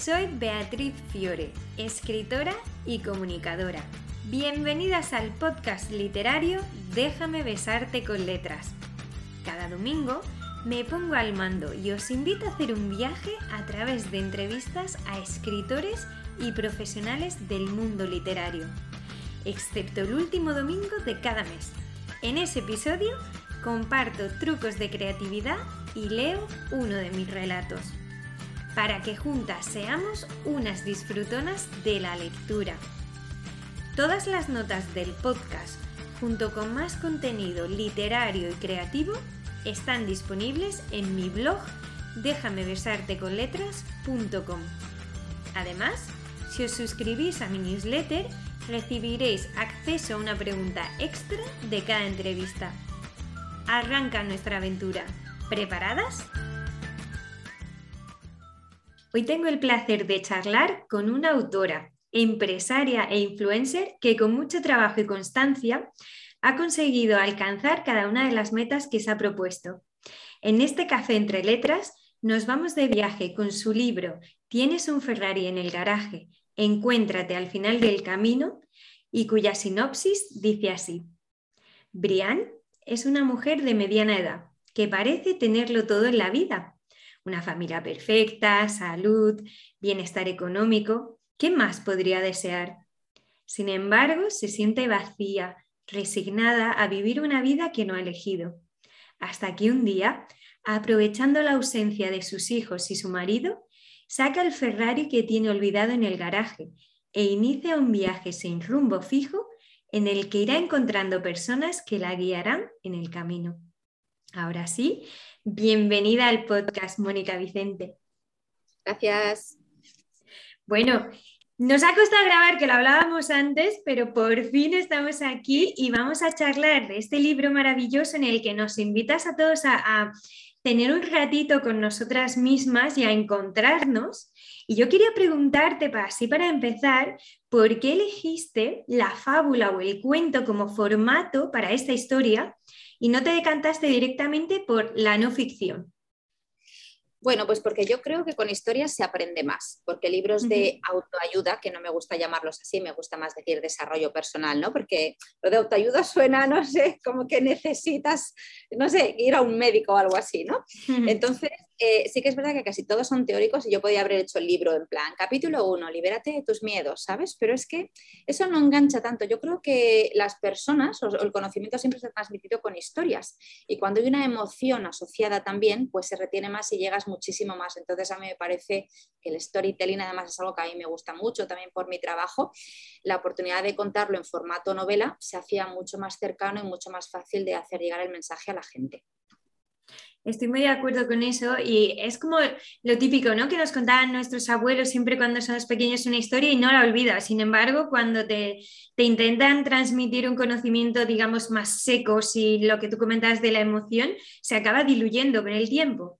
Soy Beatriz Fiore, escritora y comunicadora. Bienvenidas al podcast literario Déjame besarte con letras. Cada domingo me pongo al mando y os invito a hacer un viaje a través de entrevistas a escritores y profesionales del mundo literario, excepto el último domingo de cada mes. En ese episodio comparto trucos de creatividad y leo uno de mis relatos, para que juntas seamos unas disfrutonas de la lectura. Todas las notas del podcast, junto con más contenido literario y creativo, están disponibles en mi blog déjamebesarteconletras.com. Además, si os suscribís a mi newsletter, recibiréis acceso a una pregunta extra de cada entrevista. Arranca nuestra aventura. ¿Preparadas? Hoy tengo el placer de charlar con una autora, empresaria e influencer que con mucho trabajo y constancia ha conseguido alcanzar cada una de las metas que se ha propuesto. En este café entre letras nos vamos de viaje con su libro Tienes un Ferrari en el garaje, encuéntrate al final del camino y cuya sinopsis dice así. Brian es una mujer de mediana edad que parece tenerlo todo en la vida. Una familia perfecta, salud, bienestar económico. ¿Qué más podría desear? Sin embargo, se siente vacía, resignada a vivir una vida que no ha elegido. Hasta que un día, aprovechando la ausencia de sus hijos y su marido, saca el Ferrari que tiene olvidado en el garaje e inicia un viaje sin rumbo fijo en el que irá encontrando personas que la guiarán en el camino. Ahora sí, bienvenida al podcast, Mónica Vicente. Gracias. Bueno, nos ha costado grabar, que lo hablábamos antes, pero por fin estamos aquí y vamos a charlar de este libro maravilloso en el que nos invitas a todos a, tener un ratito con nosotras mismas y a encontrarnos. Y yo quería preguntarte, para, así para empezar, ¿por qué elegiste la fábula o el cuento como formato para esta historia y no te decantaste directamente por la no ficción? Bueno, pues porque yo creo que con historias se aprende más, porque libros de autoayuda, que no me gusta llamarlos así, me gusta más decir desarrollo personal, ¿no? Porque lo de autoayuda suena, no sé, como que necesitas, no sé, ir a un médico o algo así, ¿no? Entonces, eh, sí que es verdad que casi todos son teóricos y yo podía haber hecho el libro en plan, capítulo 1, libérate de tus miedos, ¿sabes? Pero es que eso no engancha tanto. Yo creo que las personas o el conocimiento siempre se ha transmitido con historias y cuando hay una emoción asociada también, pues se retiene más y llegas muchísimo más. Entonces a mí me parece que el storytelling además es algo que a mí me gusta mucho también por mi trabajo. La oportunidad de contarlo en formato novela se hacía mucho más cercano y mucho más fácil de hacer llegar el mensaje a la gente. Estoy muy de acuerdo con eso y es como lo típico, ¿no? Que nos contaban nuestros abuelos siempre cuando somos pequeños una historia y no la olvidas. Sin embargo, cuando te, te intentan transmitir un conocimiento, digamos, más seco, si lo que tú comentas de la emoción, se acaba diluyendo con el tiempo.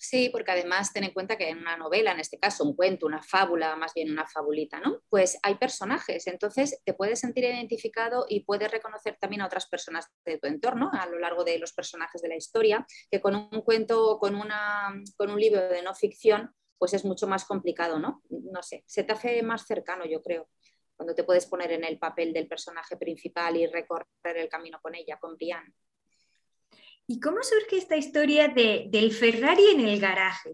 Sí, porque además ten en cuenta que en una novela, en este caso un cuento, una fábula, más bien una fabulita, ¿no? Pues hay personajes, entonces te puedes sentir identificado y puedes reconocer también a otras personas de tu entorno a lo largo de los personajes de la historia, que con un cuento o con, con un libro de no ficción, pues es mucho más complicado, ¿no? No sé, se te hace más cercano, yo creo, cuando te puedes poner en el papel del personaje principal y recorrer el camino con ella, con Brian. ¿Y cómo surge esta historia de, del Ferrari en el garaje?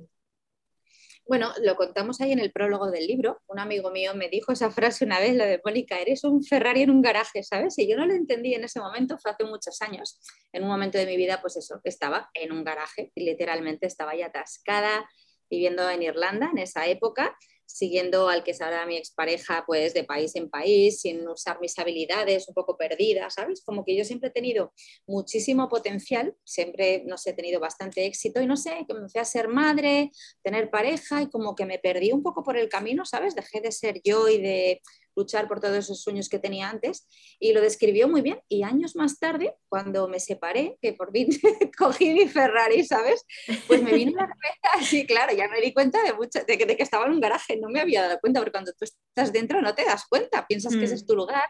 Bueno, lo contamos ahí en el prólogo del libro. Un amigo mío me dijo esa frase una vez, la de Mónica, eres un Ferrari en un garaje, ¿sabes? Y yo no lo entendí en ese momento, fue hace muchos años. En un momento de mi vida, pues eso, estaba en un garaje y literalmente estaba ahí atascada, viviendo en Irlanda en esa época siguiendo al que es ahora mi expareja, pues de país en país, sin usar mis habilidades, un poco perdidas, ¿sabes? Como que yo siempre he tenido muchísimo potencial, siempre, no sé, he tenido bastante éxito y no sé, comencé a ser madre, tener pareja y como que me perdí un poco por el camino, ¿sabes? Dejé de ser yo y de luchar por todos esos sueños que tenía antes y lo describió muy bien y años más tarde, cuando me separé, que por fin cogí mi Ferrari, ¿sabes? Pues me vino la cabeza, sí, claro, ya me di cuenta de, de, que, de, que, estaba en un garaje, no me había dado cuenta, porque cuando tú estás dentro no te das cuenta, piensas que ese es mm. tu lugar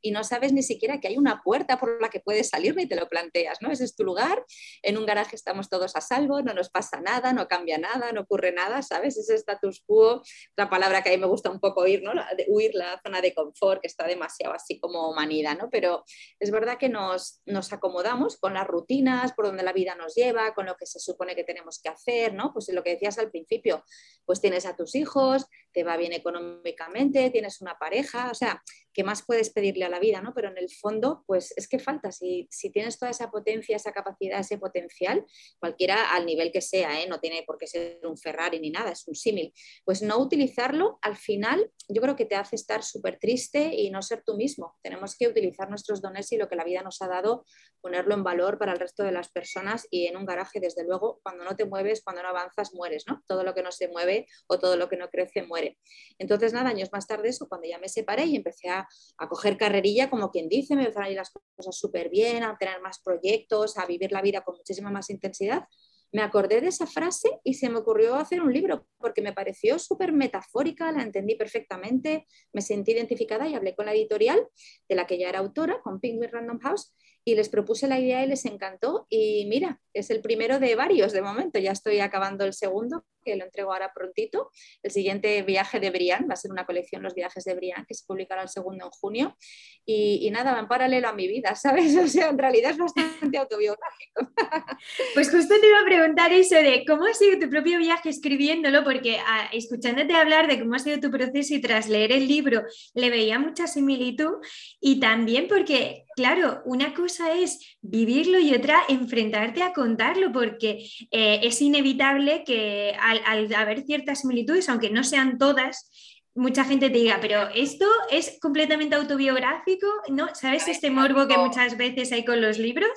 y no sabes ni siquiera que hay una puerta por la que puedes salir ni te lo planteas, ¿no? Ese es tu lugar, en un garaje estamos todos a salvo, no nos pasa nada, no cambia nada, no ocurre nada, ¿sabes? Ese status quo, la palabra que a mí me gusta un poco oír, ¿no? de huir la zona de confort, que está demasiado así como manida, ¿no? Pero es verdad que nos, nos acomodamos con las rutinas, por donde la vida nos lleva, con lo que se supone que tenemos que hacer, ¿no? Pues lo que decías al principio, pues tienes a tus hijos, te va bien económicamente, tienes una pareja, o sea, ¿qué más puedes pedirle a la vida? ¿no? Pero en el fondo, pues es que falta, si, si tienes toda esa potencia, esa capacidad, ese potencial, cualquiera al nivel que sea, ¿eh? no tiene por qué ser un Ferrari ni nada, es un símil, pues no utilizarlo, al final yo creo que te hace estar súper triste y no ser tú mismo. Tenemos que utilizar nuestros dones y lo que la vida nos ha dado, ponerlo en valor para el resto de las personas y en un garaje, desde luego, cuando no te mueves, cuando no avanzas, mueres, ¿no? Todo lo que no se mueve o todo lo que no crece, muere. Entonces, nada, años más tarde eso, cuando ya me separé y empecé a a, coger carrerilla, como quien dice, me empezaron a ir las cosas súper bien, a tener más proyectos, a vivir la vida con muchísima más intensidad, me acordé de esa frase y se me ocurrió hacer un libro porque me pareció súper metafórica, la entendí perfectamente, me sentí identificada y hablé con la editorial de la que ya era autora, con Penguin Random House, y les propuse la idea y les encantó. Y mira, es el primero de varios de momento, ya estoy acabando el segundo, que lo entrego ahora prontito. El siguiente viaje de Brian, va a ser una colección, Los viajes de Brian, que se publicará el segundo en junio. Y, nada, va en paralelo a mi vida, ¿sabes? O sea, en realidad es bastante autobiográfico. Pues justo te iba a preguntar eso de cómo ha sido tu propio viaje escribiéndolo, porque ah, escuchándote hablar de cómo ha sido tu proceso y tras leer el libro le veía mucha similitud y también porque, claro, una cosa es vivirlo y otra enfrentarte a contarlo, porque eh, es inevitable que al, haber ciertas similitudes, aunque no sean todas, mucha gente te diga, pero esto es completamente autobiográfico, ¿no? ¿Sabes este morbo que muchas veces hay con los libros?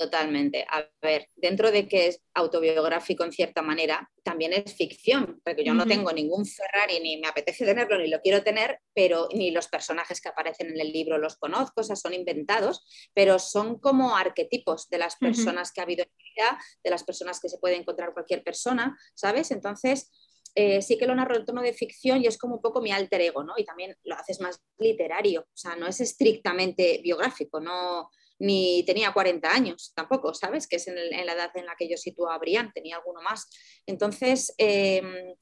Totalmente. A ver, dentro de que es autobiográfico en cierta manera, también es ficción, porque yo no tengo ningún Ferrari, ni me apetece tenerlo, ni lo quiero tener, pero ni los personajes que aparecen en el libro los conozco, o sea, son inventados, pero son como arquetipos de las personas que ha habido en mi vida, de las personas que se puede encontrar cualquier persona, ¿sabes? Entonces, eh, sí que lo narro en tono de ficción y es como un poco mi alter ego, ¿no? Y también lo haces más literario, o sea, no es estrictamente biográfico, no, ni tenía 40 años tampoco, ¿sabes? Que es en, la edad en la que yo sitúo a Brian, tenía alguno más. Entonces, em,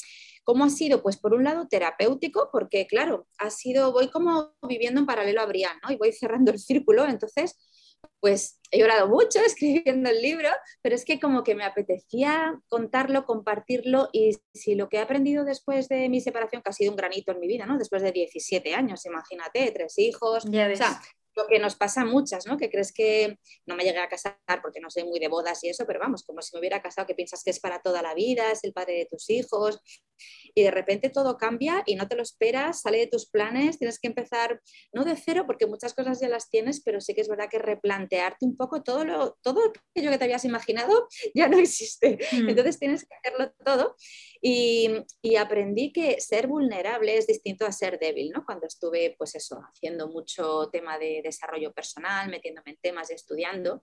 ¿cómo ha sido? Pues por un lado terapéutico, porque claro, ha sido, voy como viviendo en paralelo a Brian, ¿no? Y voy cerrando el círculo, entonces, pues he llorado mucho escribiendo el libro, pero es que como que me apetecía contarlo, compartirlo y si lo que he aprendido después de mi separación, que ha sido un granito en mi vida, ¿no? Después de 17 años, imagínate, tres hijos, o sea, lo que nos pasa a muchas, ¿no? Que crees que no me llegué a casar porque no soy muy de bodas y eso, pero vamos, como si me hubiera casado, que piensas que es para toda la vida, es el padre de tus hijos, y de repente todo cambia y no te lo esperas, sale de tus planes, tienes que empezar, no de cero, porque muchas cosas ya las tienes, pero sí que es verdad que replantearte un poco todo, lo, todo aquello que te habías imaginado ya no existe. Mm. Entonces tienes que hacerlo todo. Y, y, aprendí que ser vulnerable es distinto a ser débil, ¿no? Cuando estuve, pues eso, haciendo mucho tema de desarrollo personal, metiéndome en temas y estudiando,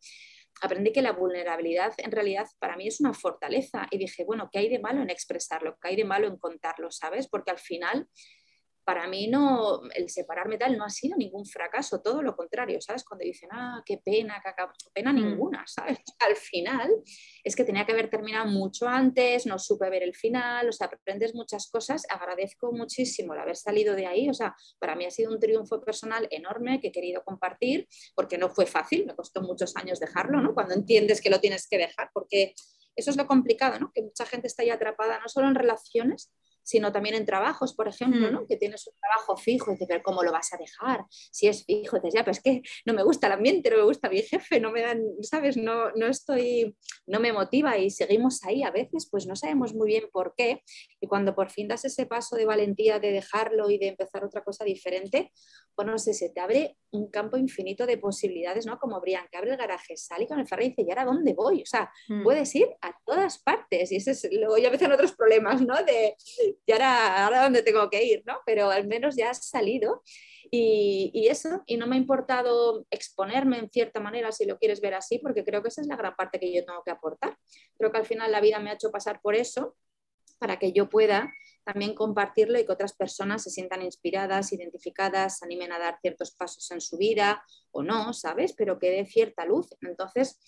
aprendí que la vulnerabilidad en realidad para mí es una fortaleza y dije, bueno, ¿qué hay de malo en expresarlo? ¿Qué hay de malo en contarlo? ¿Sabes? Porque al final para mí no, el separarme tal no ha sido ningún fracaso, todo lo contrario, ¿sabes? Cuando dicen, ah, qué pena, qué pena mm. ninguna, ¿sabes? Al final es que tenía que haber terminado mucho antes, no supe ver el final, o sea, aprendes muchas cosas, agradezco muchísimo el haber salido de ahí, o sea, para mí ha sido un triunfo personal enorme que he querido compartir, porque no fue fácil, me costó muchos años dejarlo, ¿no? Cuando entiendes que lo tienes que dejar, porque eso es lo complicado, ¿no? Que mucha gente está ahí atrapada no solo en relaciones, sino también en trabajos, por ejemplo, ¿no? Mm. que tienes un trabajo fijo y dices, pero ¿cómo lo vas a dejar? Si es fijo, dices, ya, pero es que no me gusta el ambiente, no me gusta mi jefe, no me dan, ¿sabes? No, no estoy, no me motiva y seguimos ahí a veces, pues no sabemos muy bien por qué. Y cuando por fin das ese paso de valentía de dejarlo y de empezar otra cosa diferente, pues no sé, se te abre un campo infinito de posibilidades, ¿no? Como Brian, que abre el garaje, sale con el ferry y dice, ¿y ahora dónde voy? O sea, mm. puedes ir a todas partes. Y ese es, luego ya empiezan otros problemas, ¿no? De, ¿y ahora, ahora dónde tengo que ir? ¿no? Pero al menos ya has salido. Y, y, eso, y no me ha importado exponerme en cierta manera, si lo quieres ver así, porque creo que esa es la gran parte que yo tengo que aportar. Creo que al final la vida me ha hecho pasar por eso para que yo pueda también compartirlo y que otras personas se sientan inspiradas, identificadas, animen a dar ciertos pasos en su vida o no, ¿sabes? Pero que dé cierta luz. Entonces,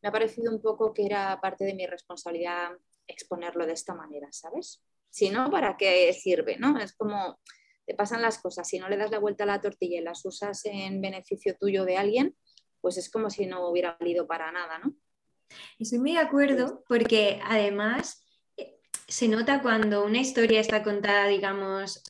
me ha parecido un poco que era parte de mi responsabilidad exponerlo de esta manera, ¿sabes? Si no, ¿para qué sirve? ¿no? Es como te pasan las cosas, si no le das la vuelta a la tortilla y las usas en beneficio tuyo de alguien, pues es como si no hubiera valido para nada, ¿no? Estoy muy de acuerdo porque además se nota cuando una historia está contada, digamos,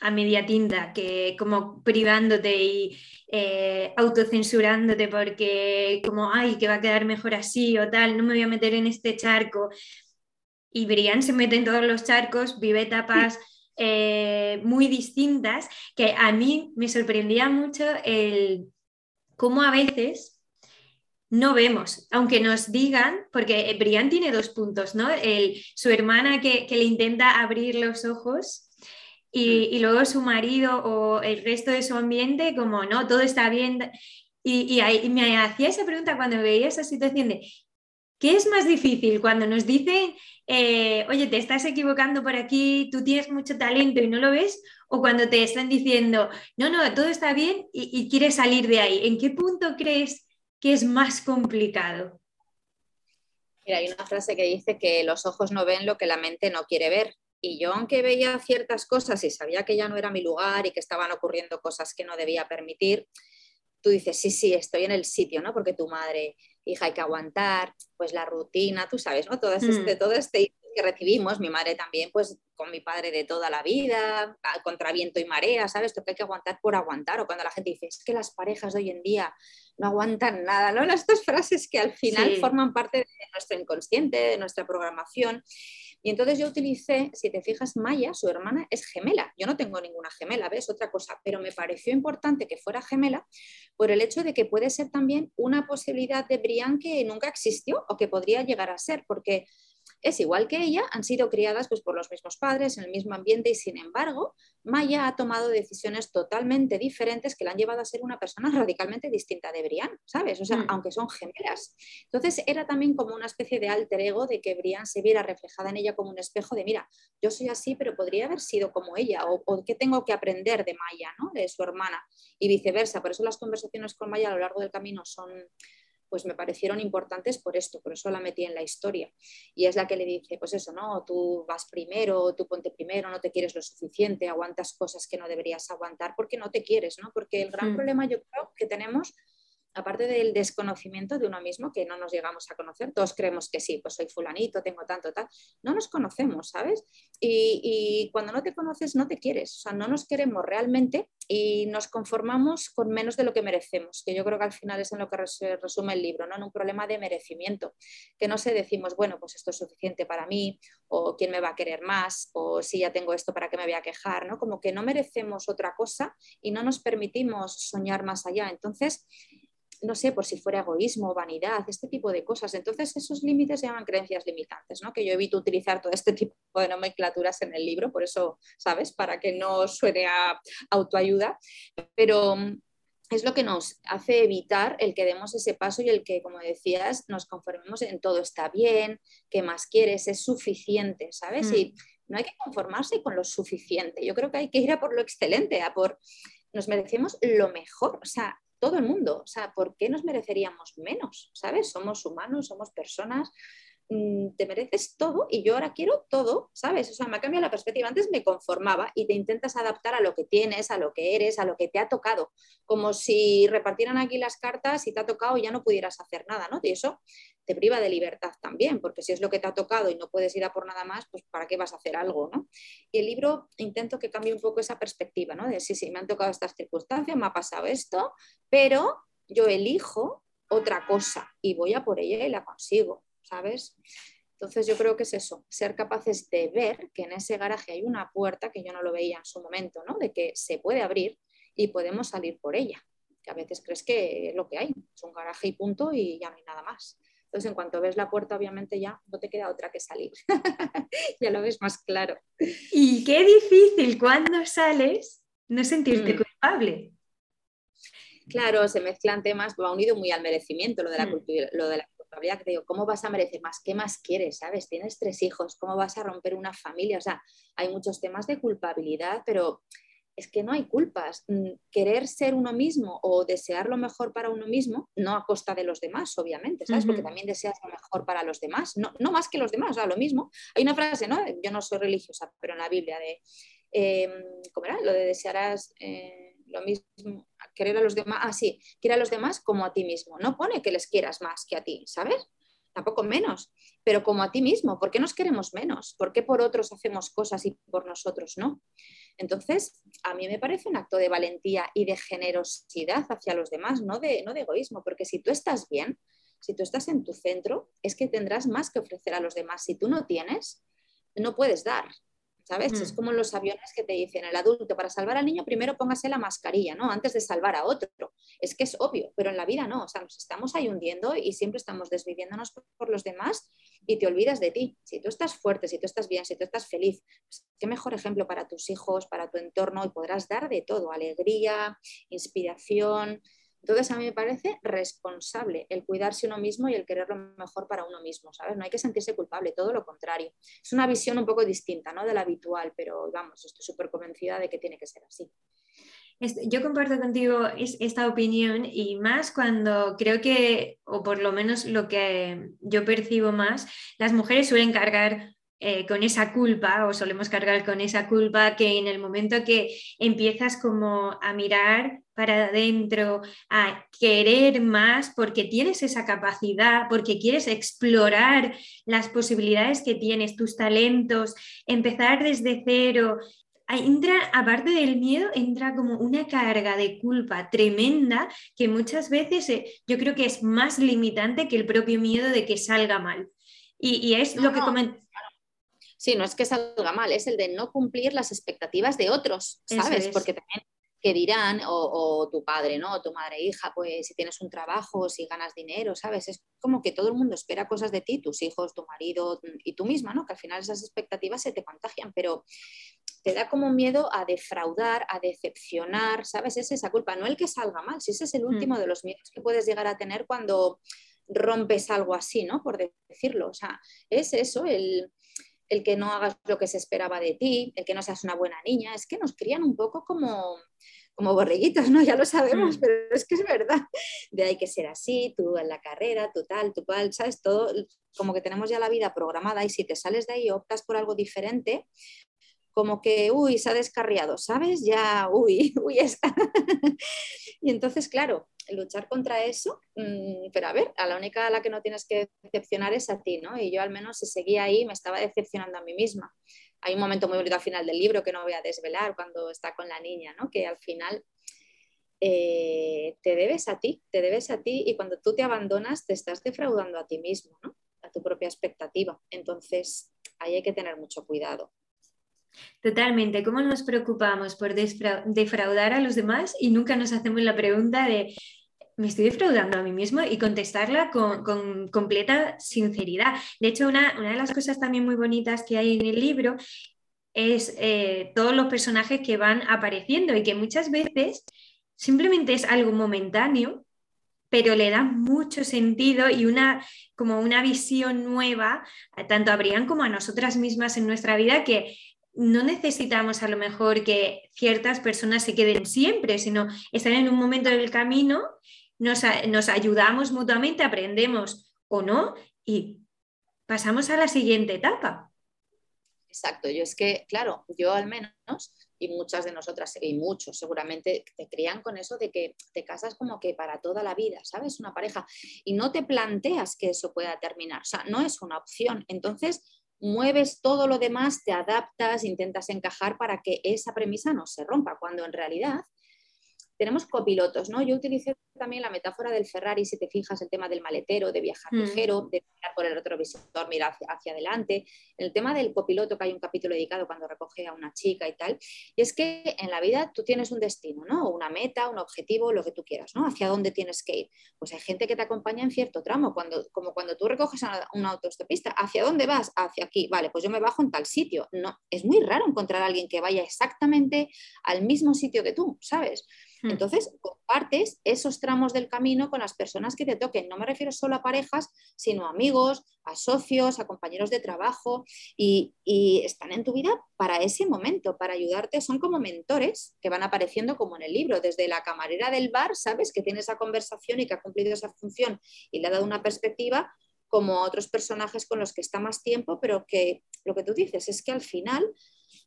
a media tinta, que como privándote y eh, autocensurándote porque como, ay, que va a quedar mejor así o tal, no me voy a meter en este charco. Y Brian se mete en todos los charcos, vive etapas eh, muy distintas, que a mí me sorprendía mucho el cómo a veces no vemos, aunque nos digan, porque Brian tiene dos puntos, ¿no? El, su hermana que, le intenta abrir los ojos y, mm. luego su marido o el resto de su ambiente, como, no, todo está bien. Y, me hacía esa pregunta cuando veía esa situación de, ¿qué es más difícil cuando nos dicen, eh, oye, te estás equivocando por aquí, tú tienes mucho talento y no lo ves? O cuando te están diciendo, no, no, todo está bien y, y quieres salir de ahí. ¿En qué punto crees? ¿Qué es más complicado? Mira, hay una frase que dice que los ojos no ven lo que la mente no quiere ver. Y yo, aunque veía ciertas cosas y sabía que ya no era mi lugar y que estaban ocurriendo cosas que no debía permitir, tú dices, sí, sí, estoy en el sitio, ¿no? Porque tu madre, hija, hay que aguantar, pues la rutina, tú sabes, ¿no? Todo este, mm. todo este que recibimos, mi madre también, pues con mi padre de toda la vida, contra viento y marea, ¿sabes? Esto que hay que aguantar por aguantar. O cuando la gente dice, es que las parejas de hoy en día no aguantan nada, ¿no? Estas frases que al final forman parte de nuestro inconsciente, de nuestra programación. Y entonces yo utilicé, si te fijas, Maya, su hermana, es gemela. Yo no tengo ninguna gemela, ¿ves? Otra cosa, pero me pareció importante que fuera gemela por el hecho de que puede ser también una posibilidad de Brian que nunca existió o que podría llegar a ser, porque es igual que ella, han sido criadas pues, por los mismos padres, en el mismo ambiente y sin embargo, Maya ha tomado decisiones totalmente diferentes que la han llevado a ser una persona radicalmente distinta de Brian, ¿sabes? O sea, mm. aunque son gemelas. Entonces era también como una especie de alter ego de que Brian se viera reflejada en ella como un espejo de, mira, yo soy así, pero podría haber sido como ella, o, o qué tengo que aprender de Maya, ¿no? De su hermana, y viceversa. Por eso las conversaciones con Maya a lo largo del camino son pues me parecieron importantes por esto, por eso la metí en la historia. Y es la que le dice, pues eso, ¿no? Tú vas primero, tú ponte primero, no te quieres lo suficiente, aguantas cosas que no deberías aguantar porque no te quieres, ¿no? Porque el gran problema yo creo que tenemos aparte del desconocimiento de uno mismo, que no nos llegamos a conocer, todos creemos que sí, pues soy fulanito, tengo tanto, tal, no nos conocemos, ¿sabes? Y, cuando no te conoces, no te quieres, o sea, no nos queremos realmente y nos conformamos con menos de lo que merecemos, que yo creo que al final es en lo que resume el libro, ¿no? En un problema de merecimiento, que no sé, decimos, bueno, pues esto es suficiente para mí, o quién me va a querer más, o si ya tengo esto, ¿para qué me voy a quejar? ¿no? Como que no merecemos otra cosa y no nos permitimos soñar más allá. Entonces, no sé, por si fuera egoísmo, vanidad, este tipo de cosas. Entonces, esos límites se llaman creencias limitantes, ¿no? Que yo evito utilizar todo este tipo de nomenclaturas en el libro, por eso, ¿sabes? Para que no suene a autoayuda. Pero mm, es lo que nos hace evitar el que demos ese paso y el que, como decías, nos conformemos en todo está bien, que más quieres, es suficiente, ¿sabes? Mm. Y no hay que conformarse con lo suficiente. Yo creo que hay que ir a por lo excelente, a por nos merecemos lo mejor. O sea, todo el mundo. O sea, ¿por qué nos mereceríamos menos? ¿Sabes? Somos humanos, somos personas, te mereces todo y yo ahora quiero todo, ¿sabes? O sea, me ha cambiado la perspectiva. Antes me conformaba y te intentas adaptar a lo que tienes, a lo que eres, a lo que te ha tocado. Como si repartieran aquí las cartas y te ha tocado y ya no pudieras hacer nada, ¿no? Y eso te priva de libertad también, porque si es lo que te ha tocado y no puedes ir a por nada más, pues ¿para qué vas a hacer algo? ¿no? Y el libro intento que cambie un poco esa perspectiva, ¿no? De sí, sí, me han tocado estas circunstancias, me ha pasado esto, pero yo elijo otra cosa y voy a por ella y la consigo, ¿sabes? Entonces yo creo que es eso, ser capaces de ver que en ese garaje hay una puerta que yo no lo veía en su momento, ¿no? De que se puede abrir y podemos salir por ella. Que a veces crees que es lo que hay, es un garaje y punto y ya no hay nada más. Entonces, en cuanto ves la puerta, obviamente ya no te queda otra que salir. ya lo ves más claro. Y qué difícil cuando sales no sentirte mm. culpable. Claro, se mezclan temas, va unido muy al merecimiento, lo de la, mm. lo de la te digo, ¿cómo vas a merecer más? ¿Qué más quieres? ¿Sabes? Tienes tres hijos, ¿cómo vas a romper una familia? O sea, hay muchos temas de culpabilidad, pero es que no hay culpas. Mm, querer ser uno mismo o desear lo mejor para uno mismo, no a costa de los demás, obviamente, ¿sabes? Porque también deseas lo mejor para los demás, no, no más que los demás, o sea, lo mismo. Hay una frase, ¿no? Yo no soy religiosa, pero en la Biblia de, em, ¿cómo era? Lo de desearás eh, lo mismo, querer a los demás, ah, sí, quiere a los demás como a ti mismo. No pone que les quieras más que a ti, ¿sabes? Tampoco menos, pero como a ti mismo. ¿Por qué nos queremos menos? ¿Por qué por otros hacemos cosas y por nosotros no? Entonces, a mí me parece un acto de valentía y de generosidad hacia los demás, no de, no de egoísmo, porque si tú estás bien, si tú estás en tu centro, es que tendrás más que ofrecer a los demás. Si tú no tienes, no puedes dar. ¿Sabes? Es como en los aviones que te dicen, el adulto, para salvar al niño primero póngase la mascarilla, ¿no? Antes de salvar a otro. Es que es obvio, pero en la vida no, o sea, nos estamos ahí hundiendo y siempre estamos desviviéndonos por, los demás y te olvidas de ti. Si tú estás fuerte, si tú estás bien, si tú estás feliz, pues, qué mejor ejemplo para tus hijos, para tu entorno y podrás dar de todo, alegría, inspiración, entonces, a mí me parece responsable el cuidarse uno mismo y el querer lo mejor para uno mismo, ¿sabes? No hay que sentirse culpable, todo lo contrario. Es una visión un poco distinta, ¿no? De la habitual, pero vamos, estoy súper convencida de que tiene que ser así. Yo comparto contigo esta opinión y más cuando creo que, o por lo menos lo que yo percibo más, las mujeres suelen cargar eh, con esa culpa o solemos cargar con esa culpa que en el momento que empiezas como a mirar para adentro, a querer más porque tienes esa capacidad, porque quieres explorar las posibilidades que tienes, tus talentos, empezar desde cero. Entra, aparte del miedo, entra como una carga de culpa tremenda que muchas veces eh, yo creo que es más limitante que el propio miedo de que salga mal. Y, es lo que comentaba Sí, no es que salga mal, es el de no cumplir las expectativas de otros, ¿sabes? Porque también que dirán, o, tu padre, ¿no? O tu madre, hija, pues si tienes un trabajo, si ganas dinero, ¿sabes? Es como que todo el mundo espera cosas de ti, tus hijos, tu marido y tú misma, ¿no? Que al final esas expectativas se te contagian, pero te da como miedo a defraudar, a decepcionar, ¿sabes? Es esa culpa, no el que salga mal, si ese es el mm. último de los miedos que puedes llegar a tener cuando rompes algo así, ¿no? Por decirlo, o sea, es eso, el el que no hagas lo que se esperaba de ti, el que no seas una buena niña, es que nos crían un poco como, como borreguitos, ¿no? Ya lo sabemos, mm. pero es que es verdad. De hay que ser así, tú en la carrera, tú tal, tú cual, ¿sabes? Todo, como que tenemos ya la vida programada y si te sales de ahí y optas por algo diferente, como que, uy, se ha descarriado, ¿sabes? Ya, uy, uy, está. y entonces, claro, luchar contra eso, mm, pero a ver, a la única a la que no tienes que decepcionar es a ti, ¿no? Y yo al menos si seguía ahí me estaba decepcionando a mí misma. Hay un momento muy bonito al final del libro que no voy a desvelar cuando está con la niña, ¿no? Que al final eh, te debes a ti, te debes a ti y cuando tú te abandonas te estás defraudando a ti mismo, ¿no? A tu propia expectativa. Entonces, ahí hay que tener mucho cuidado. Totalmente. ¿Cómo nos preocupamos por defraudar a los demás y nunca nos hacemos la pregunta de me estoy defraudando a mí mismo y contestarla con, completa sinceridad. De hecho, una, de las cosas también muy bonitas que hay en el libro es eh, todos los personajes que van apareciendo y que muchas veces simplemente es algo momentáneo, pero le da mucho sentido y una, como una visión nueva, tanto a Brian como a nosotras mismas en nuestra vida, que no necesitamos a lo mejor que ciertas personas se queden siempre, sino estar en un momento del camino, nos, nos ayudamos mutuamente, aprendemos o no y pasamos a la siguiente etapa. Exacto, yo es que, claro, yo al menos, y muchas de nosotras, y muchos seguramente, te crían con eso de que te casas como que para toda la vida, ¿sabes? Una pareja, y no te planteas que eso pueda terminar, o sea, no es una opción. Entonces, mueves todo lo demás, te adaptas, intentas encajar para que esa premisa no se rompa, cuando en realidad tenemos copilotos, ¿no? Yo utilicé también la metáfora del Ferrari, si te fijas, el tema del maletero, de viajar mm. ligero, de mirar por el retrovisor, mirar hacia, adelante, el tema del copiloto, que hay un capítulo dedicado cuando recoge a una chica y tal, y es que en la vida tú tienes un destino, ¿no? Una meta, un objetivo, lo que tú quieras, ¿no? Hacia dónde tienes que ir. Pues hay gente que te acompaña en cierto tramo, cuando, como cuando tú recoges a una autostopista, ¿hacia dónde vas? Hacia aquí, vale, pues yo me bajo en tal sitio. No, es muy raro encontrar a alguien que vaya exactamente al mismo sitio que tú, ¿sabes? Hmm. Entonces, compartes esos tramos del camino con las personas que te toquen. No me refiero solo a parejas, sino a amigos, a socios, a compañeros de trabajo y, están en tu vida para ese momento, para ayudarte. Son como mentores que van apareciendo como en el libro, desde la camarera del bar, ¿sabes? Que tiene esa conversación y que ha cumplido esa función y le ha dado una perspectiva como otros personajes con los que está más tiempo, pero que lo que tú dices es que al final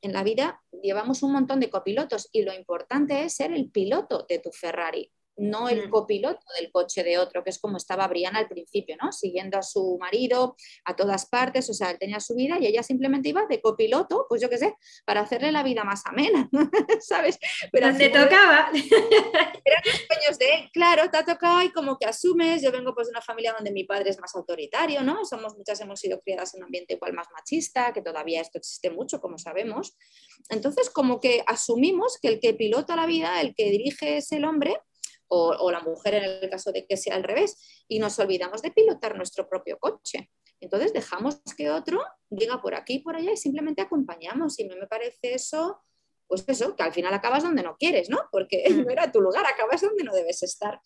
en la vida llevamos un montón de copilotos y lo importante es ser el piloto de tu Ferrari no el mm. copiloto del coche de otro, que es como estaba Brianna al principio, ¿no? Siguiendo a su marido a todas partes, o sea, él tenía su vida y ella simplemente iba de copiloto, pues yo qué sé, para hacerle la vida más amena, ¿sabes? Pero Donde tocaba. Eran los sueños de él, claro, te ha tocado y como que asumes, yo vengo pues de una familia donde mi padre es más autoritario, ¿no? Somos muchas, hemos sido criadas en un ambiente igual más machista, que todavía esto existe mucho, como sabemos. Entonces, como que asumimos que el que pilota la vida, el que dirige es el hombre, o, la mujer en el caso de que sea al revés, y nos olvidamos de pilotar nuestro propio coche. Entonces dejamos que otro diga por aquí y por allá y simplemente acompañamos. Y me parece eso, pues eso, que al final acabas donde no quieres, ¿no? Porque mm. no era tu lugar, acabas donde no debes estar.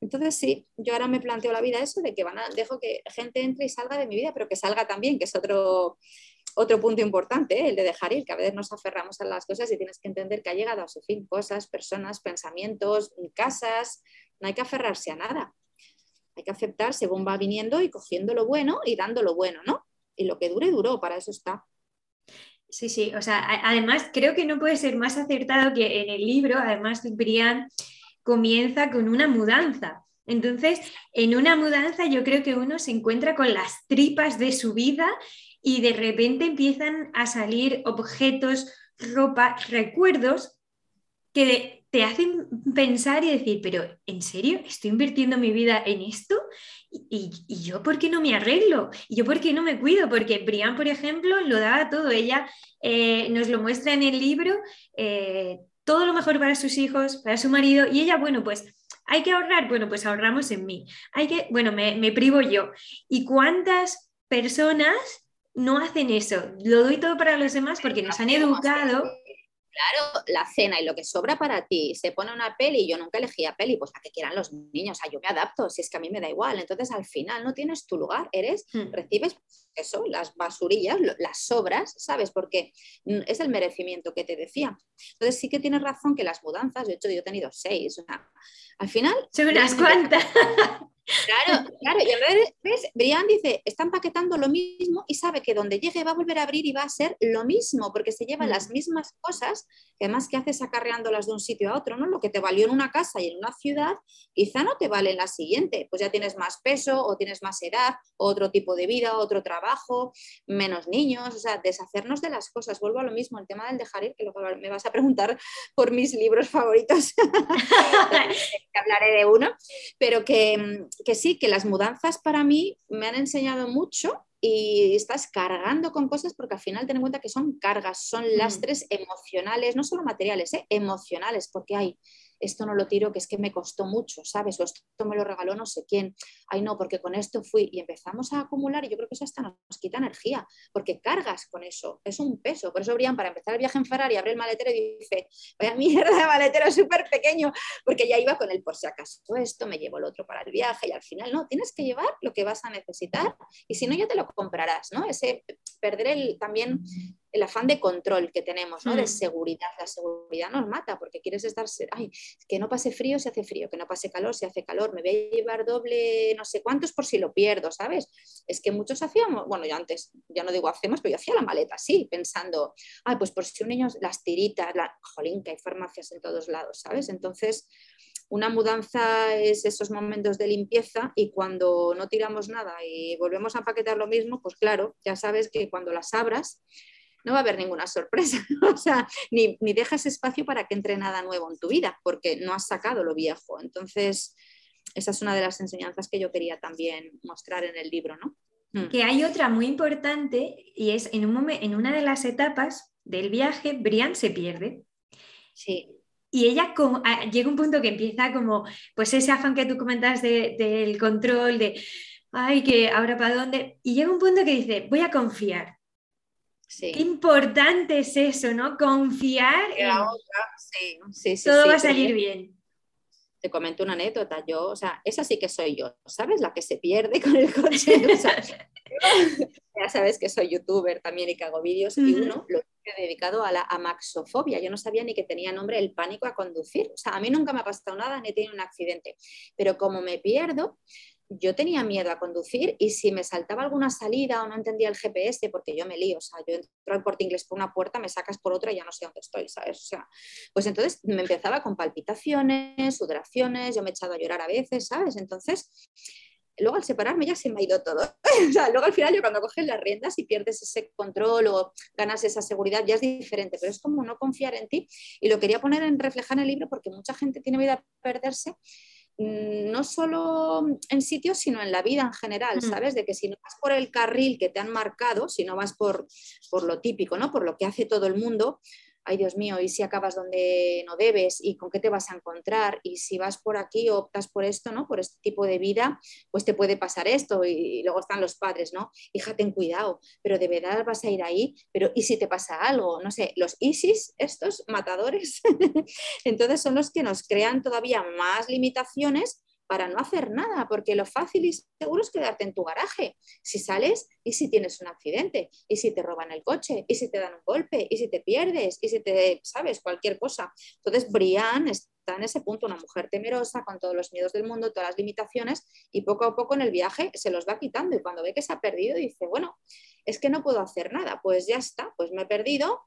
Entonces sí, yo ahora me planteo la vida eso de que van a, dejo que gente entre y salga de mi vida, pero que salga también, que es otro, otro punto importante, ¿eh? el de dejar ir, que a veces nos aferramos a las cosas y tienes que entender que ha llegado a su fin cosas, personas, pensamientos, casas, no hay que aferrarse a nada. Hay que aceptar según va viniendo y cogiendo lo bueno y dando lo bueno, ¿no? Y lo que dure, duró, para eso está. Sí, sí, o sea, además creo que no puede ser más acertado que en el libro, además Brian comienza con una mudanza. Entonces, en una mudanza yo creo que uno se encuentra con las tripas de su vida y de repente empiezan a salir objetos, ropa, recuerdos que te hacen pensar y decir, pero ¿en serio? ¿Estoy invirtiendo mi vida en esto? ¿Y, yo por qué no me arreglo? ¿Y yo por qué no me cuido? Porque Brian, por ejemplo, lo daba todo. Ella eh, nos lo muestra en el libro, eh, todo lo mejor para sus hijos, para su marido, y ella, bueno, pues hay que ahorrar, bueno, pues ahorramos en mí. Hay que, bueno, me privo yo. ¿Y cuántas personas no hacen eso. Lo doy todo para los demás porque nos han educado. Claro, la cena y lo que sobra para ti, se pone una peli, yo nunca elegía peli, pues a que quieran los niños, o yo me adapto, si es que a mí me da igual. Entonces al final no tienes tu lugar, eres, hmm. recibes eso, las basurillas, las sobras, ¿sabes? Porque es el merecimiento que te decía. Entonces sí que tienes razón que las mudanzas, de hecho yo he tenido seis, o sea, al final... Son unas cuantas. Claro, claro. Y a veces, Brian dice, está empaquetando lo mismo y sabe que donde llegue va a volver a abrir y va a ser lo mismo, porque se llevan las mm. mismas cosas, que además que haces acarreándolas de un sitio a otro, ¿no? Lo que te valió en una casa y en una ciudad, quizá no te vale en la siguiente, pues ya tienes más peso o tienes más edad, otro tipo de vida, otro trabajo, menos niños, o sea, deshacernos de las cosas. Vuelvo a lo mismo, el tema del dejar ir, que luego me vas a preguntar por mis libros favoritos, hablaré de uno, pero que que sí, que las mudanzas para mí me han enseñado mucho y estás cargando con cosas porque al final ten en cuenta que son cargas, son mm. lastres emocionales, no solo materiales, ¿eh? emocionales, porque hay esto no lo tiro, que es que me costó mucho, ¿sabes? O esto me lo regaló no sé quién. Ay, no, porque con esto fui y empezamos a acumular y yo creo que eso hasta nos quita energía, porque cargas con eso, es un peso. Por eso Brian, para empezar el viaje en Ferrari, abre el maletero y dice, vaya mierda de maletero súper pequeño, porque ya iba con el por si acaso esto, me llevo el otro para el viaje y al final no, tienes que llevar lo que vas a necesitar y si no ya te lo comprarás, ¿no? Ese perder el también el afán de control que tenemos, ¿no? De mm. seguridad. La seguridad nos mata porque quieres estar, ay, que no pase frío se hace frío, que no pase calor se hace calor, me voy a llevar doble no sé cuántos por si lo pierdo, ¿sabes? Es que muchos hacíamos, bueno, ya antes, ya no digo hacemos, pero yo hacía la maleta así, pensando, ay, pues por si un niño, las tiritas, la, jolín, que hay farmacias en todos lados, ¿sabes? Entonces, una mudanza es esos momentos de limpieza y cuando no tiramos nada y volvemos a empaquetar lo mismo, pues claro, ya sabes que cuando las abras, no va a haber ninguna sorpresa, o sea, ni, ni dejas espacio para que entre nada nuevo en tu vida, porque no has sacado lo viejo. Entonces, esa es una de las enseñanzas que yo quería también mostrar en el libro, ¿no? Mm. Que hay otra muy importante y es en, un en una de las etapas del viaje, Brian se pierde. Sí. Y ella como, llega un punto que empieza como, pues ese afán que tú comentas del control, de, ay, que ahora para dónde. Y llega un punto que dice, voy a confiar. Qué importante es eso, ¿no? Confiar en sí, sí, todo va a salir bien. te comento una anécdota, yo, o sea, esa sí que soy yo, ¿sabes? La que se pierde con el coche. ya sabes que soy youtuber también y que hago vídeos y uno lo he dedicado a la amaxofobia. Yo no sabía ni que tenía nombre el pánico a conducir. O sea, a mí nunca me ha pasado nada ni he tenido un accidente, pero como me pierdo, yo tenía miedo a conducir y si me saltaba alguna salida o no entendía el GPS, porque yo me lío, o sea, yo entro al corte inglés por una puerta, me sacas por otra y ya no sé dónde estoy, ¿sabes? O sea, pues entonces me empezaba con palpitaciones, sudoraciones, yo me he echado a llorar a veces, ¿sabes? Entonces, luego al separarme ya se me ha ido todo. o sea, luego al final yo cuando coges las riendas y pierdes ese control o ganas esa seguridad ya es diferente, pero es como no confiar en ti y lo quería poner en reflejar en el libro porque mucha gente tiene miedo a perderse no solo en sitios, sino en la vida en general, mm. ¿sabes? De que si no vas por el carril que te han marcado, si no vas por, por lo típico, ¿no? Por lo que hace todo el mundo, ay Dios mío, y si acabas donde no debes y con qué te vas a encontrar y si vas por aquí o optas por esto, ¿no? Por este tipo de vida, pues te puede pasar esto y, luego están los padres, ¿no? Hija, ten cuidado, pero de verdad vas a ir ahí, pero ¿y si te pasa algo? No sé, los ISIS, estos matadores, entonces son los que nos crean todavía más limitaciones para no hacer nada, porque lo fácil y seguro es quedarte en tu garaje. Si sales y si tienes un accidente, y si te roban el coche, y si te dan un golpe, y si te pierdes, y si te, sabes, cualquier cosa. Entonces, Brian está en ese punto, una mujer temerosa, con todos los miedos del mundo, todas las limitaciones, y poco a poco en el viaje se los va quitando. Y cuando ve que se ha perdido, dice, bueno, es que no puedo hacer nada, pues ya está, pues me he perdido,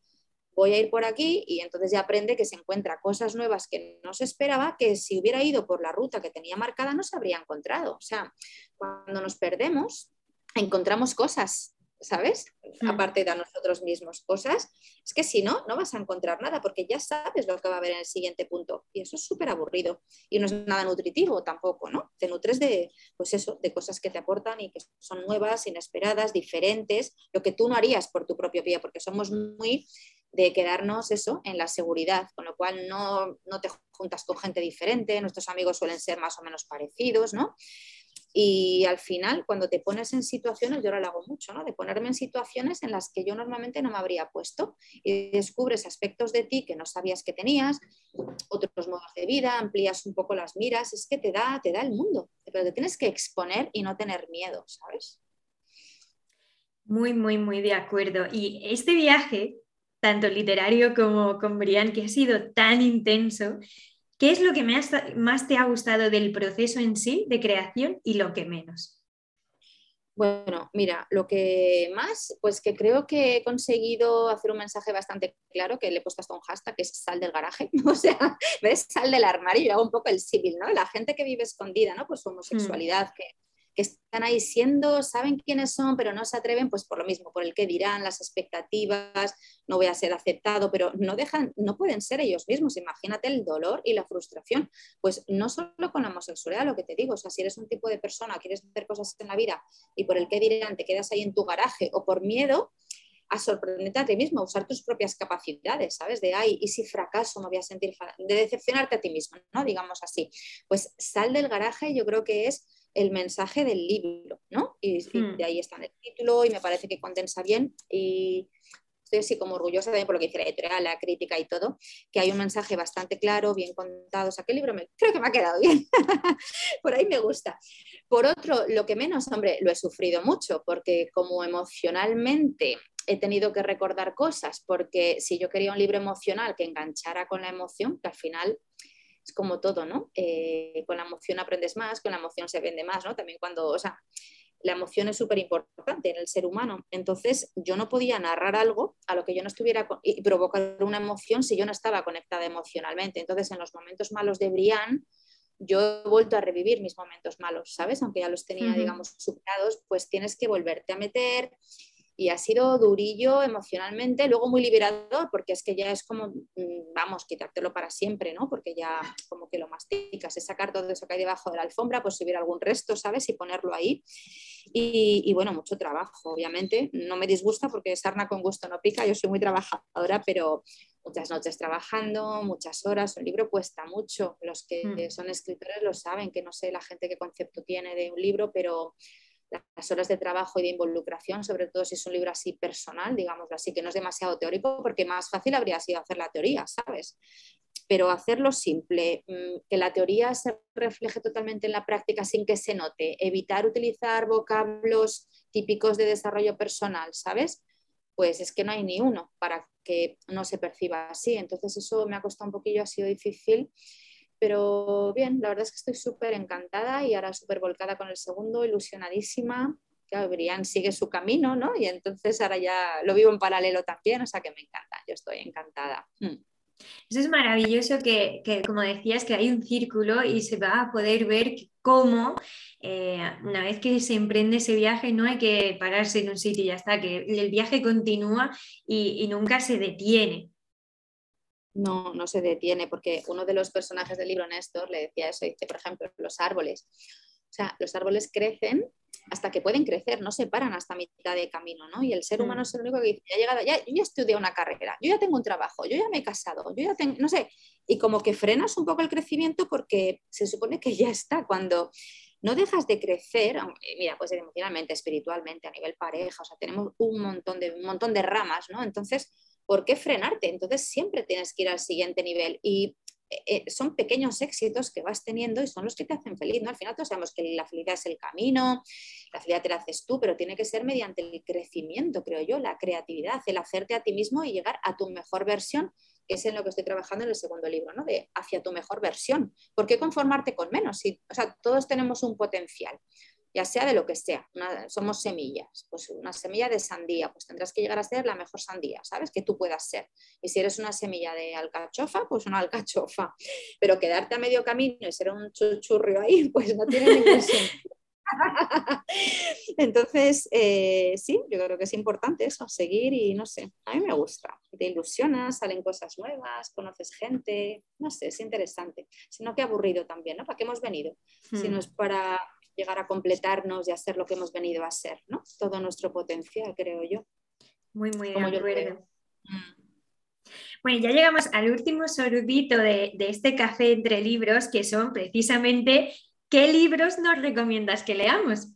voy a ir por aquí y entonces ya aprende que se encuentra cosas nuevas que no se esperaba, que si hubiera ido por la ruta que tenía marcada no se habría encontrado. O sea, cuando nos perdemos, encontramos cosas, ¿sabes? Mm. Aparte de a nosotros mismos cosas, es que si no, no vas a encontrar nada porque ya sabes lo que va a haber en el siguiente punto. Y eso es súper aburrido y no es nada nutritivo tampoco, ¿no? Te nutres de, pues eso, de cosas que te aportan y que son nuevas, inesperadas, diferentes, lo que tú no harías por tu propio pie, porque somos muy de quedarnos eso en la seguridad, con lo cual no, te juntas con gente diferente, nuestros amigos suelen ser más o menos parecidos, ¿no? Y al final, cuando te pones en situaciones, yo lo hago mucho, ¿no? De ponerme en situaciones en las que yo normalmente no me habría puesto y descubres aspectos de ti que no sabías que tenías, otros modos de vida, amplías un poco las miras, es que te da, te da el mundo, pero te tienes que exponer y no tener miedo, ¿sabes? Muy, muy, muy de acuerdo. Y este viaje tanto literario como con Brian, que ha sido tan intenso. ¿Qué es lo que más te ha gustado del proceso en sí de creación y lo que menos? Bueno, mira, lo que más, pues que creo que he conseguido hacer un mensaje bastante claro, que le he puesto hasta un hashtag, que es sal del garaje, o sea, ves, sal del armario y hago un poco el civil, ¿no? La gente que vive escondida, ¿no? Pues su homosexualidad, mm. que que están ahí siendo, saben quiénes son, pero no se atreven, pues por lo mismo, por el que dirán, las expectativas, no voy a ser aceptado, pero no dejan, no pueden ser ellos mismos. Imagínate el dolor y la frustración. Pues no solo con la homosexualidad, lo que te digo, o sea, si eres un tipo de persona, quieres hacer cosas en la vida y por el que dirán te quedas ahí en tu garaje o por miedo, a sorprenderte a ti mismo, a usar tus propias capacidades, ¿sabes? De, ay, y si fracaso me voy a sentir, de decepcionarte a ti mismo, ¿no? Digamos así. Pues sal del garaje, yo creo que es el mensaje del libro, ¿no? Y, hmm. de ahí está en el título y me parece que condensa bien y estoy así como orgullosa también por lo que dice la editorial, la crítica y todo, que hay un mensaje bastante claro, bien contado, o sea, que el libro me, creo que me ha quedado bien, por ahí me gusta. Por otro, lo que menos, hombre, lo he sufrido mucho, porque como emocionalmente he tenido que recordar cosas, porque si yo quería un libro emocional que enganchara con la emoción, que al final como todo, ¿no? Eh, con la emoción aprendes más, con la emoción se vende más, ¿no? También cuando, o sea, la emoción es súper importante en el ser humano. Entonces, yo no podía narrar algo a lo que yo no estuviera y provocar una emoción si yo no estaba conectada emocionalmente. Entonces, en los momentos malos de Brian, yo he vuelto a revivir mis momentos malos, ¿sabes? Aunque ya los tenía, digamos, superados, pues tienes que volverte a meter y ha sido durillo emocionalmente, luego muy liberador, porque es que ya es como, mm, vamos, quitártelo para siempre, ¿no? Porque ya como que lo masticas, es sacar todo eso que hay debajo de la alfombra, pues subir algún resto, ¿sabes? Y ponerlo ahí. Y, bueno, mucho trabajo, obviamente. No me disgusta porque sarna con gusto no pica, yo soy muy trabajadora, pero muchas noches trabajando, muchas horas, un libro cuesta mucho. Los que mm. son escritores lo saben, que no sé la gente qué concepto tiene de un libro, pero las horas de trabajo y de involucración, sobre todo si es un libro así personal, digamos así, que no es demasiado teórico, porque más fácil habría sido hacer la teoría, ¿sabes? pero hacerlo simple, mm, que la teoría se refleje totalmente en la práctica sin que se note, evitar utilizar vocablos típicos de desarrollo personal, ¿sabes? Pues es que no hay ni uno para que no se perciba así. Entonces eso me ha costado un poquillo, ha sido difícil, pero bien, la verdad es que estoy súper encantada y ahora súper volcada con el segundo, ilusionadísima. Claro, Brian sigue su camino, ¿no? Y entonces ahora ya lo vivo en paralelo también, o sea que me encanta, yo estoy encantada. Mm. Eso es maravilloso que, como decías, que hay un círculo y se va a poder ver cómo eh, una vez que se emprende ese viaje no hay que pararse en un sitio y ya está, que el viaje continúa y, nunca se detiene. No, no se detiene, porque uno de los personajes del libro, Néstor, le decía eso, dice, por ejemplo, los árboles. O sea, los árboles crecen hasta que pueden crecer, no se paran hasta mitad de camino, ¿no? Y el ser humano mm. es el único que dice, ya he llegado, ya, yo ya estudié una carrera, yo ya tengo un trabajo, yo ya me he casado, yo ya tengo, no sé, y como que frenas un poco el crecimiento porque se supone que ya está, cuando no dejas de crecer, mira, pues emocionalmente, espiritualmente, a nivel pareja, o sea, tenemos un montón de, un montón de ramas, ¿no? Entonces, ¿por qué frenarte? Entonces siempre tienes que ir al siguiente nivel y eh, eh, son pequeños éxitos que vas teniendo y son los que te hacen feliz, ¿no? Al final todos sabemos que la felicidad es el camino, la felicidad te la haces tú, pero tiene que ser mediante el crecimiento, creo yo, la creatividad, el hacerte a ti mismo y llegar a tu mejor versión, que es en lo que estoy trabajando en el segundo libro, ¿no? De hacia tu mejor versión. ¿Por qué conformarte con menos? Si, o sea, todos tenemos un potencial ya sea de lo que sea, somos semillas, pues una semilla de sandía, pues tendrás que llegar a ser la mejor sandía, ¿sabes? Que tú puedas ser. Y si eres una semilla de alcachofa, pues una alcachofa. Pero quedarte a medio camino y ser un chuchurrio ahí, pues no tiene ningún sentido. Entonces, eh, sí, yo creo que es importante eso, seguir y no sé, a mí me gusta. Te ilusionas, salen cosas nuevas, conoces gente, no sé, es interesante. Sino que aburrido también, ¿no? ¿Para qué hemos venido? Si no hmm. es para llegar a completarnos y hacer lo que hemos venido a ser, ¿no? Todo nuestro potencial, creo yo. Muy, muy de acuerdo. Mm. Bueno, ya llegamos al último sorbito de, de, este café entre libros, que son precisamente qué libros nos recomiendas que leamos.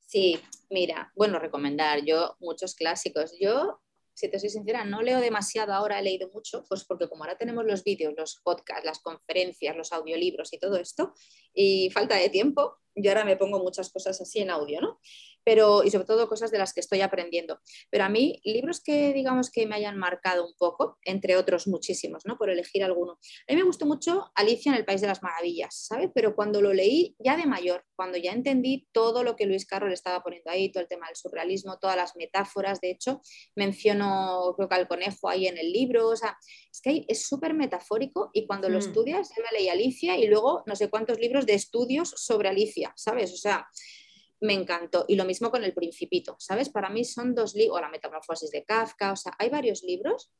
Sí, mira, bueno, recomendar yo muchos clásicos. Yo si te soy sincera, no leo demasiado ahora, he leído mucho, pues porque como ahora tenemos los vídeos, los podcasts, las conferencias, los audiolibros y todo esto, y falta de tiempo, yo ahora me pongo muchas cosas así en audio, ¿no? Pero y sobre todo cosas de las que estoy aprendiendo. Pero a mí, libros que digamos que me hayan marcado un poco, entre otros muchísimos, ¿no? Por elegir alguno. A mí me gustó mucho Alicia en el País de las Maravillas, ¿sabes? Pero cuando lo leí ya de mayor, cuando ya entendí todo lo que Luis Carroll estaba poniendo ahí, todo el tema del surrealismo, todas las metáforas, de hecho, menciono creo que al conejo ahí en el libro, o sea, es que es súper metafórico y cuando lo hmm. estudias, yo me leí Alicia y luego no sé cuántos libros de estudios sobre Alicia, ¿sabes? O sea, me encantó. Y lo mismo con El Principito, ¿sabes? Para mí son dos libros, o La Metamorfosis de Kafka, o sea, hay varios libros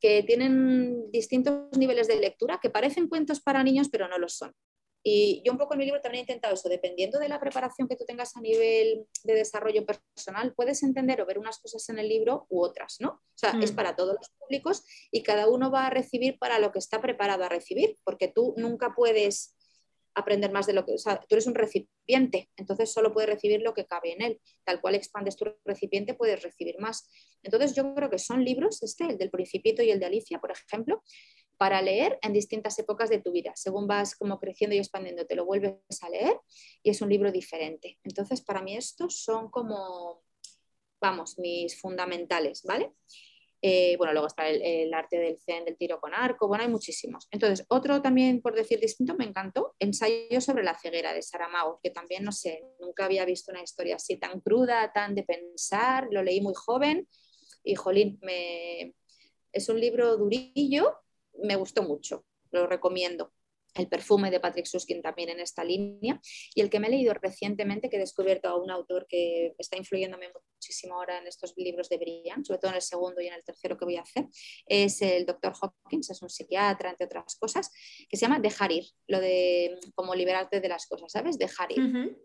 que tienen distintos niveles de lectura, que parecen cuentos para niños, pero no lo son. Y yo un poco en mi libro también he intentado eso, dependiendo de la preparación que tú tengas a nivel de desarrollo personal, puedes entender o ver unas cosas en el libro u otras, ¿no? O sea, es mm. para todos los públicos y cada uno va a recibir para lo que está preparado a recibir, porque tú nunca puedes aprender más de lo que, o sea, tú eres un recipiente, entonces solo puedes recibir lo que cabe en él. Tal cual expandes tu recipiente, puedes recibir más. Entonces yo creo que son libros, este, el del Principito y el de Alicia, por ejemplo, para leer en distintas épocas de tu vida. Según vas como creciendo y expandiendo, te lo vuelves a leer y es un libro diferente. Entonces, para mí estos son como, vamos, mis fundamentales, ¿vale? Eh, bueno, luego está el, arte del zen, del tiro con arco, bueno, hay muchísimos. Entonces, otro también, por decir distinto, me encantó, Ensayo sobre la ceguera de Saramago, que también, no sé, nunca había visto una historia así tan cruda, tan de pensar, lo leí muy joven y, jolín, me... es un libro durillo, me gustó mucho, lo recomiendo. El perfume de Patrick Suskin también en esta línea. Y el que me he leído recientemente, que he descubierto a un autor que está influyéndome muchísimo ahora en estos libros de Brian, sobre todo en el segundo y en el tercero que voy a hacer, es el doctor Hopkins, es un psiquiatra, entre otras cosas, que se llama Dejar ir, lo de cómo liberarte de las cosas, ¿sabes? Dejar ir.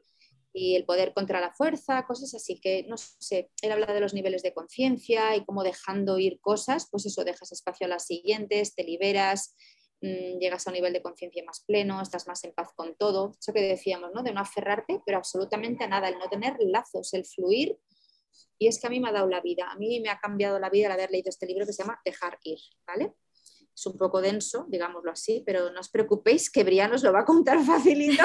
y el poder contra la fuerza, cosas así que, no sé, él habla de los niveles de conciencia y cómo dejando ir cosas, pues eso, dejas espacio a las siguientes, te liberas, Mm, llegas a un nivel de conciencia más pleno, estás más en paz con todo. Eso que decíamos, ¿no? De no aferrarte, pero absolutamente a nada, el no tener lazos, el fluir. Y es que a mí me ha dado la vida, a mí me ha cambiado la vida el haber leído este libro que se llama Dejar ir, ¿vale? es un poco denso, digámoslo así, pero no os preocupéis que Brian os lo va a contar facilito.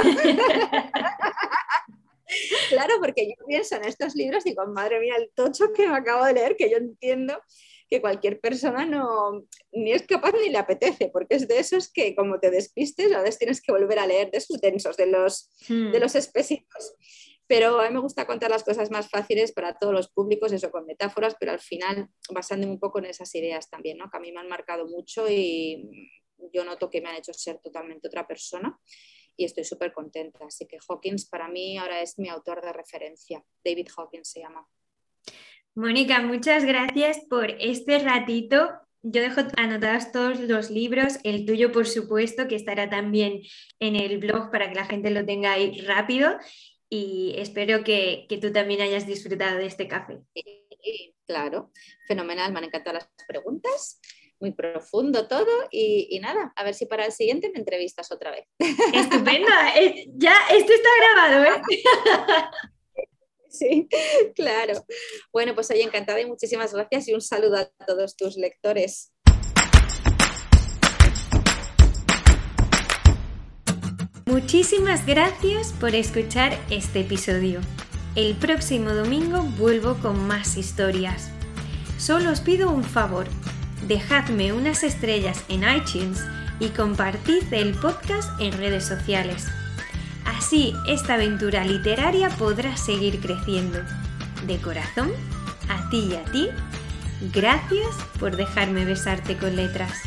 claro, porque yo pienso en estos libros y digo, madre mía, el tocho que me acabo de leer, que yo entiendo que cualquier persona no ni es capaz ni le apetece, porque es de esos que como te despistes, a veces tienes que volver a leer de esos densos, de los, de hmm. los específicos. Pero a mí me gusta contar las cosas más fáciles para todos los públicos, eso con metáforas, pero al final basándome un poco en esas ideas también, ¿no? que a mí me han marcado mucho y yo noto que me han hecho ser totalmente otra persona y estoy súper contenta. Así que Hawkins para mí ahora es mi autor de referencia. David Hawkins se llama. Mónica, muchas gracias por este ratito. Yo dejo anotados todos los libros, el tuyo por supuesto, que estará también en el blog para que la gente lo tenga ahí rápido y espero que, tú también hayas disfrutado de este café. claro, fenomenal, me han encantado las preguntas, muy profundo todo y, nada, a ver si para el siguiente me entrevistas otra vez. Estupenda, eh, ya, esto está grabado, ¿eh? Sí, claro. Bueno, pues hoy encantada y muchísimas gracias y un saludo a todos tus lectores. Muchísimas gracias por escuchar este episodio. El próximo domingo vuelvo con más historias. Solo os pido un favor. Dejadme unas estrellas en iTunes y compartid el podcast en redes sociales. Así esta aventura literaria podrá seguir creciendo. De corazón, a ti y a ti, gracias por dejarme besarte con letras.